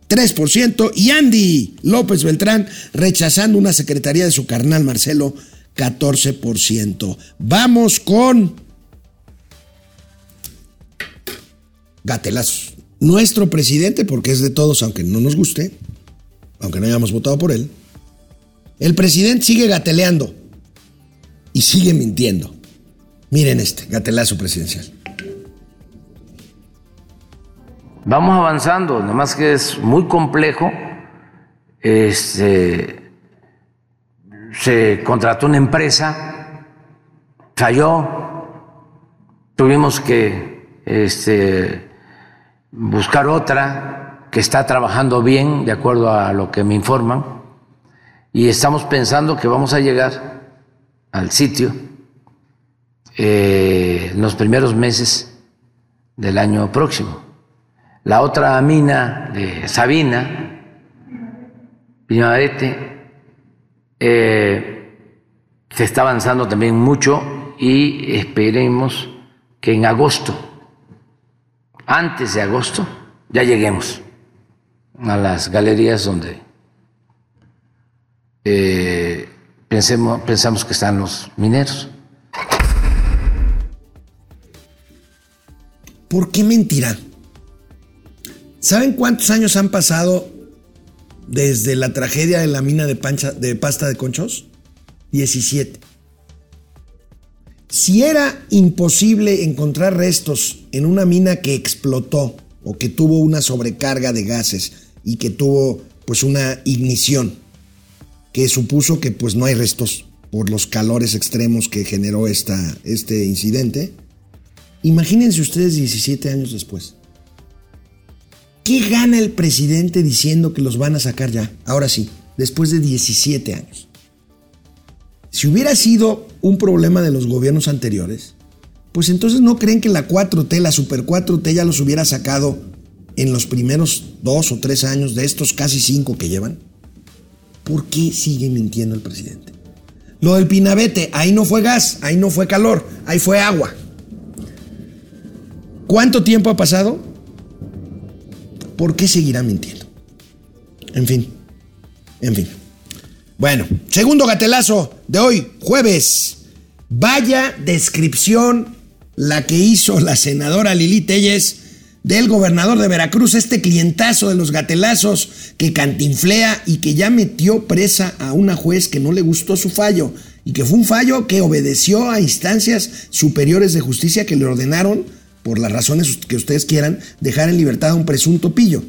3%. Y Andy López Beltrán rechazando una secretaría de su carnal Marcelo, 14%. Vamos con gatelazos. Nuestro presidente, porque es de todos, aunque no nos guste, aunque no hayamos votado por él, el presidente sigue gateleando y sigue mintiendo. Miren este, gatelazo presidencial. Vamos avanzando, nomás que es muy complejo. Este, se contrató una empresa, falló, tuvimos que este, buscar otra que está trabajando bien, de acuerdo a lo que me informan, y estamos pensando que vamos a llegar al sitio eh, en los primeros meses del año próximo. La otra mina de Sabina, Piñavarete, eh, se está avanzando también mucho y esperemos que en agosto antes de agosto ya lleguemos a las galerías donde eh, pensemos, pensamos que están los mineros. ¿Por qué mentirá? ¿Saben cuántos años han pasado desde la tragedia de la mina de, pancha, de pasta de conchos? 17. Si era imposible encontrar restos en una mina que explotó o que tuvo una sobrecarga de gases y que tuvo pues una ignición que supuso que pues no hay restos por los calores extremos que generó esta, este incidente, imagínense ustedes 17 años después. ¿Qué gana el presidente diciendo que los van a sacar ya? Ahora sí, después de 17 años. Si hubiera sido un problema de los gobiernos anteriores, pues entonces no creen que la 4T, la Super 4T ya los hubiera sacado en los primeros dos o tres años de estos casi cinco que llevan. ¿Por qué sigue mintiendo el presidente? Lo del pinabete, ahí no fue gas, ahí no fue calor, ahí fue agua. ¿Cuánto tiempo ha pasado? ¿Por qué seguirá mintiendo? En fin, en fin. Bueno, segundo gatelazo de hoy, jueves. Vaya descripción la que hizo la senadora Lili Telles del gobernador de Veracruz, este clientazo de los gatelazos que cantinflea y que ya metió presa a una juez que no le gustó su fallo y que fue un fallo que obedeció a instancias superiores de justicia que le ordenaron, por las razones que ustedes quieran, dejar en libertad a un presunto pillo.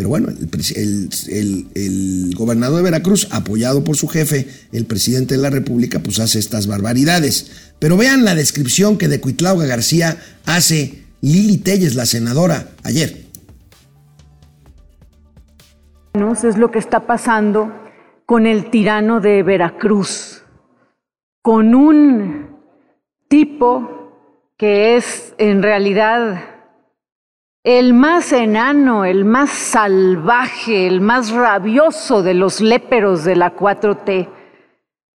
Pero bueno, el, gobernador de Veracruz, apoyado por su jefe, el presidente de la República, pues hace estas barbaridades. Pero vean la descripción que de Cuitlauga García hace Lili Telles, la senadora, ayer. Es lo que está pasando con el tirano de Veracruz, con un tipo que es en realidad el más enano, el más salvaje, el más rabioso de los léperos de la 4T,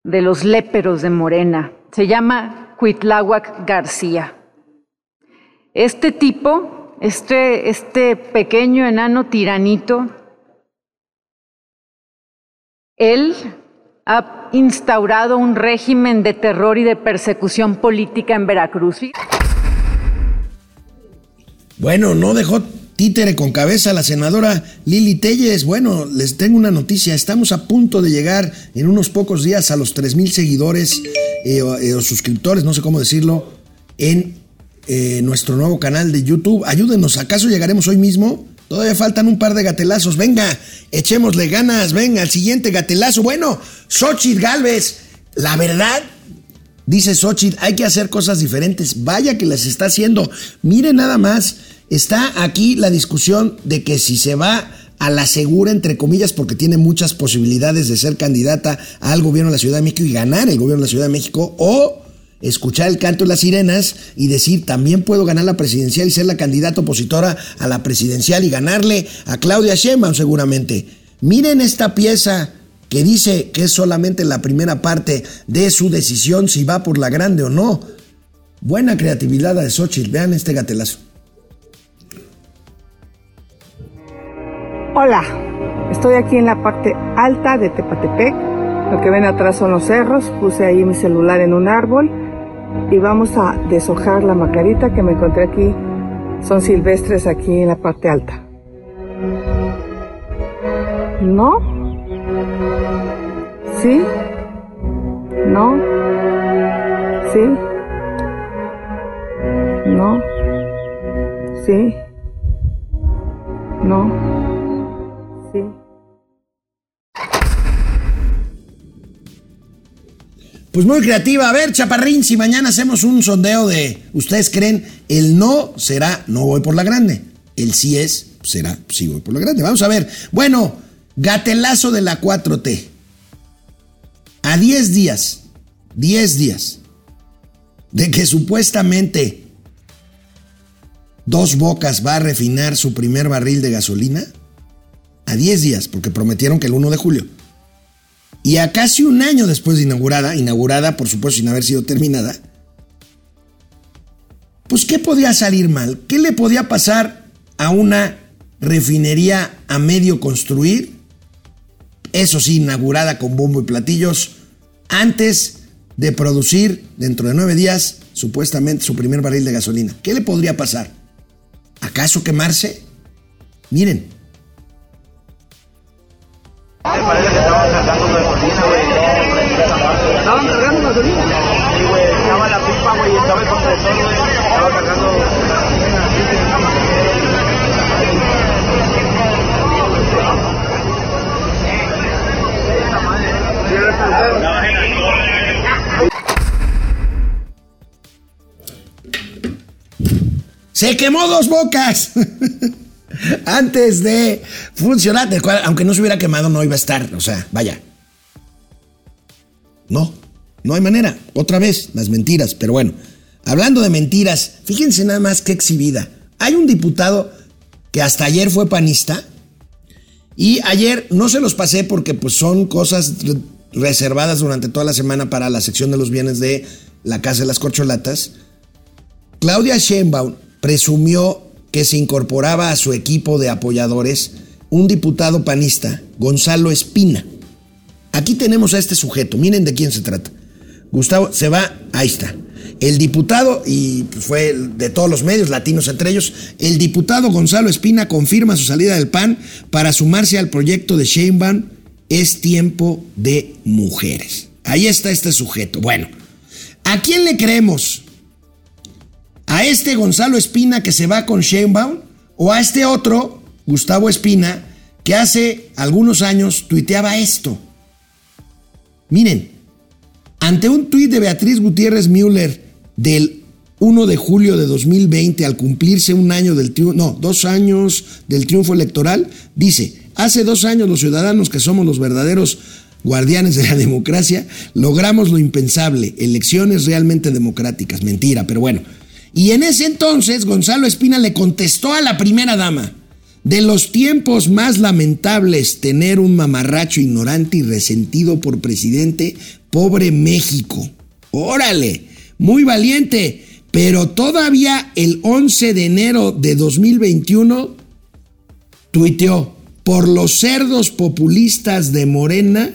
de los léperos de Morena. Se llama Cuitláhuac García. Este tipo, este, este pequeño enano tiranito, él ha instaurado un régimen de terror y de persecución política en Veracruz. Bueno, no dejó títere con cabeza la senadora Lili Telles. Bueno, les tengo una noticia. Estamos a punto de llegar en unos pocos días a los 3 mil seguidores eh, eh, o, suscriptores, no sé cómo decirlo, en eh, nuestro nuevo canal de YouTube. Ayúdenos, ¿acaso llegaremos hoy mismo? Todavía faltan un par de gatelazos. Venga, echémosle ganas. Venga, el siguiente gatelazo. Bueno, Xochitl Galvez, la verdad, dice Xochitl, hay que hacer cosas diferentes. Vaya que las está haciendo. Mire nada más, está aquí la discusión de que si se va a la segura, entre comillas, porque tiene muchas posibilidades de ser candidata al gobierno de la Ciudad de México y ganar el gobierno de la Ciudad de México, o escuchar el canto de las sirenas y decir, también puedo ganar la presidencial y ser la candidata opositora a la presidencial y ganarle a Claudia Sheinbaum seguramente. Miren esta pieza que dice que es solamente la primera parte de su decisión si va por la grande o no. Buena creatividad de Xochitl, vean este gatelazo. Hola, estoy aquí en la parte alta de Tepatepec. Lo que ven atrás son los cerros. Puse ahí mi celular en un árbol y vamos a deshojar la margarita que me encontré aquí. Son silvestres aquí en la parte alta. ¿No? ¿Sí? ¿No? ¿Sí? ¿No? ¿Sí? ¿No? Pues muy creativa. A ver, Chaparrín, si mañana hacemos un sondeo de, ¿ustedes creen el no será no voy por la grande? El sí es, será sí voy por la grande. Vamos a ver. Bueno, gatelazo de la 4T. A 10 días, 10 días de que supuestamente Dos Bocas va a refinar su primer barril de gasolina, a 10 días, porque prometieron que el 1 de julio. Y a casi un año después de inaugurada, inaugurada por supuesto sin haber sido terminada, pues ¿qué podía salir mal? ¿Qué le podía pasar a una refinería a medio construir? Eso sí, inaugurada con bombo y platillos, antes de producir dentro de nueve días supuestamente su primer barril de gasolina. ¿Qué le podría pasar? ¿Acaso quemarse? Miren. Parece que estaban cargando gasolina, güey. ¿Estaban cargando gasolina? Sí, güey. Estaba la pipa, güey. Estaba el compresor, güey. Estaba cargando Se quemó dos bocas. Antes de funcionar, aunque no se hubiera quemado, no iba a estar. O sea, vaya. No, no hay manera. Otra vez, las mentiras. Pero bueno, hablando de mentiras, fíjense nada más qué exhibida. Hay un diputado que hasta ayer fue panista. Y ayer no se los pasé porque pues son cosas re- reservadas durante toda la semana para la sección de los bienes de la Casa de las Corcholatas. Claudia Sheinbaum presumió que se incorporaba a su equipo de apoyadores un diputado panista, Gonzalo Espina. Aquí tenemos a este sujeto, miren de quién se trata. Gustavo, se va, ahí está. El diputado, y pues, fue de todos los medios latinos entre ellos, el diputado Gonzalo Espina confirma su salida del PAN para sumarse al proyecto de Sheinbaum Es tiempo de mujeres. Ahí está este sujeto. Bueno, ¿a quién le creemos? ¿A este Gonzalo Espina que se va con Sheinbaum? ¿O a este otro, Gustavo Espina, que hace algunos años tuiteaba esto? Miren, ante un tuit de Beatriz Gutiérrez Müller del 1 de julio de 2020, al cumplirse un año del triunfo, no, dos años del triunfo electoral, dice, hace dos años los ciudadanos que somos los verdaderos guardianes de la democracia, logramos lo impensable, elecciones realmente democráticas, mentira, pero bueno. Y en ese entonces Gonzalo Espina le contestó a la primera dama, de los tiempos más lamentables tener un mamarracho ignorante y resentido por presidente, pobre México. Órale, muy valiente, pero todavía el 11 de enero de 2021 tuiteó, por los cerdos populistas de Morena,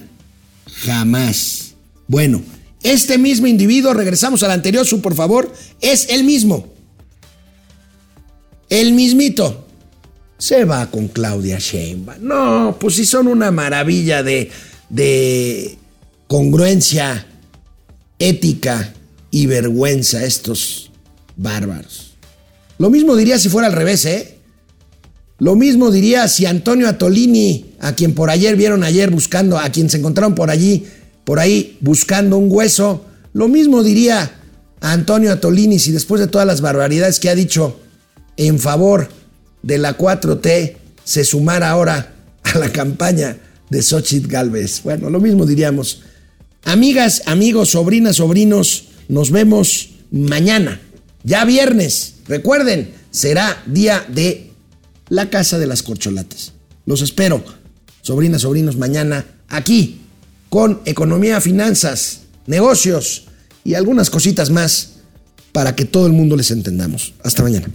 jamás. Bueno, este mismo individuo, regresamos al anterior, su por favor, es el mismo. El mismito se va con Claudia Sheinbaum. No, pues si son una maravilla de, de congruencia, ética y vergüenza estos bárbaros. Lo mismo diría si fuera al revés, ¿eh? Lo mismo diría si Antonio Atolini, a quien por ayer vieron ayer buscando, a quien se encontraron por allí, por ahí buscando un hueso, lo mismo diría a Antonio Atolini si después de todas las barbaridades que ha dicho en favor de la 4T se sumara ahora a la campaña de Xochitl Galvez. Bueno, lo mismo diríamos. Amigas, amigos, sobrinas, sobrinos, nos vemos mañana, ya viernes. Recuerden, será día de la Casa de las Corcholatas. Los espero, sobrinas, sobrinos, mañana aquí con economía, finanzas, negocios y algunas cositas más para que todo el mundo les entendamos. Hasta mañana.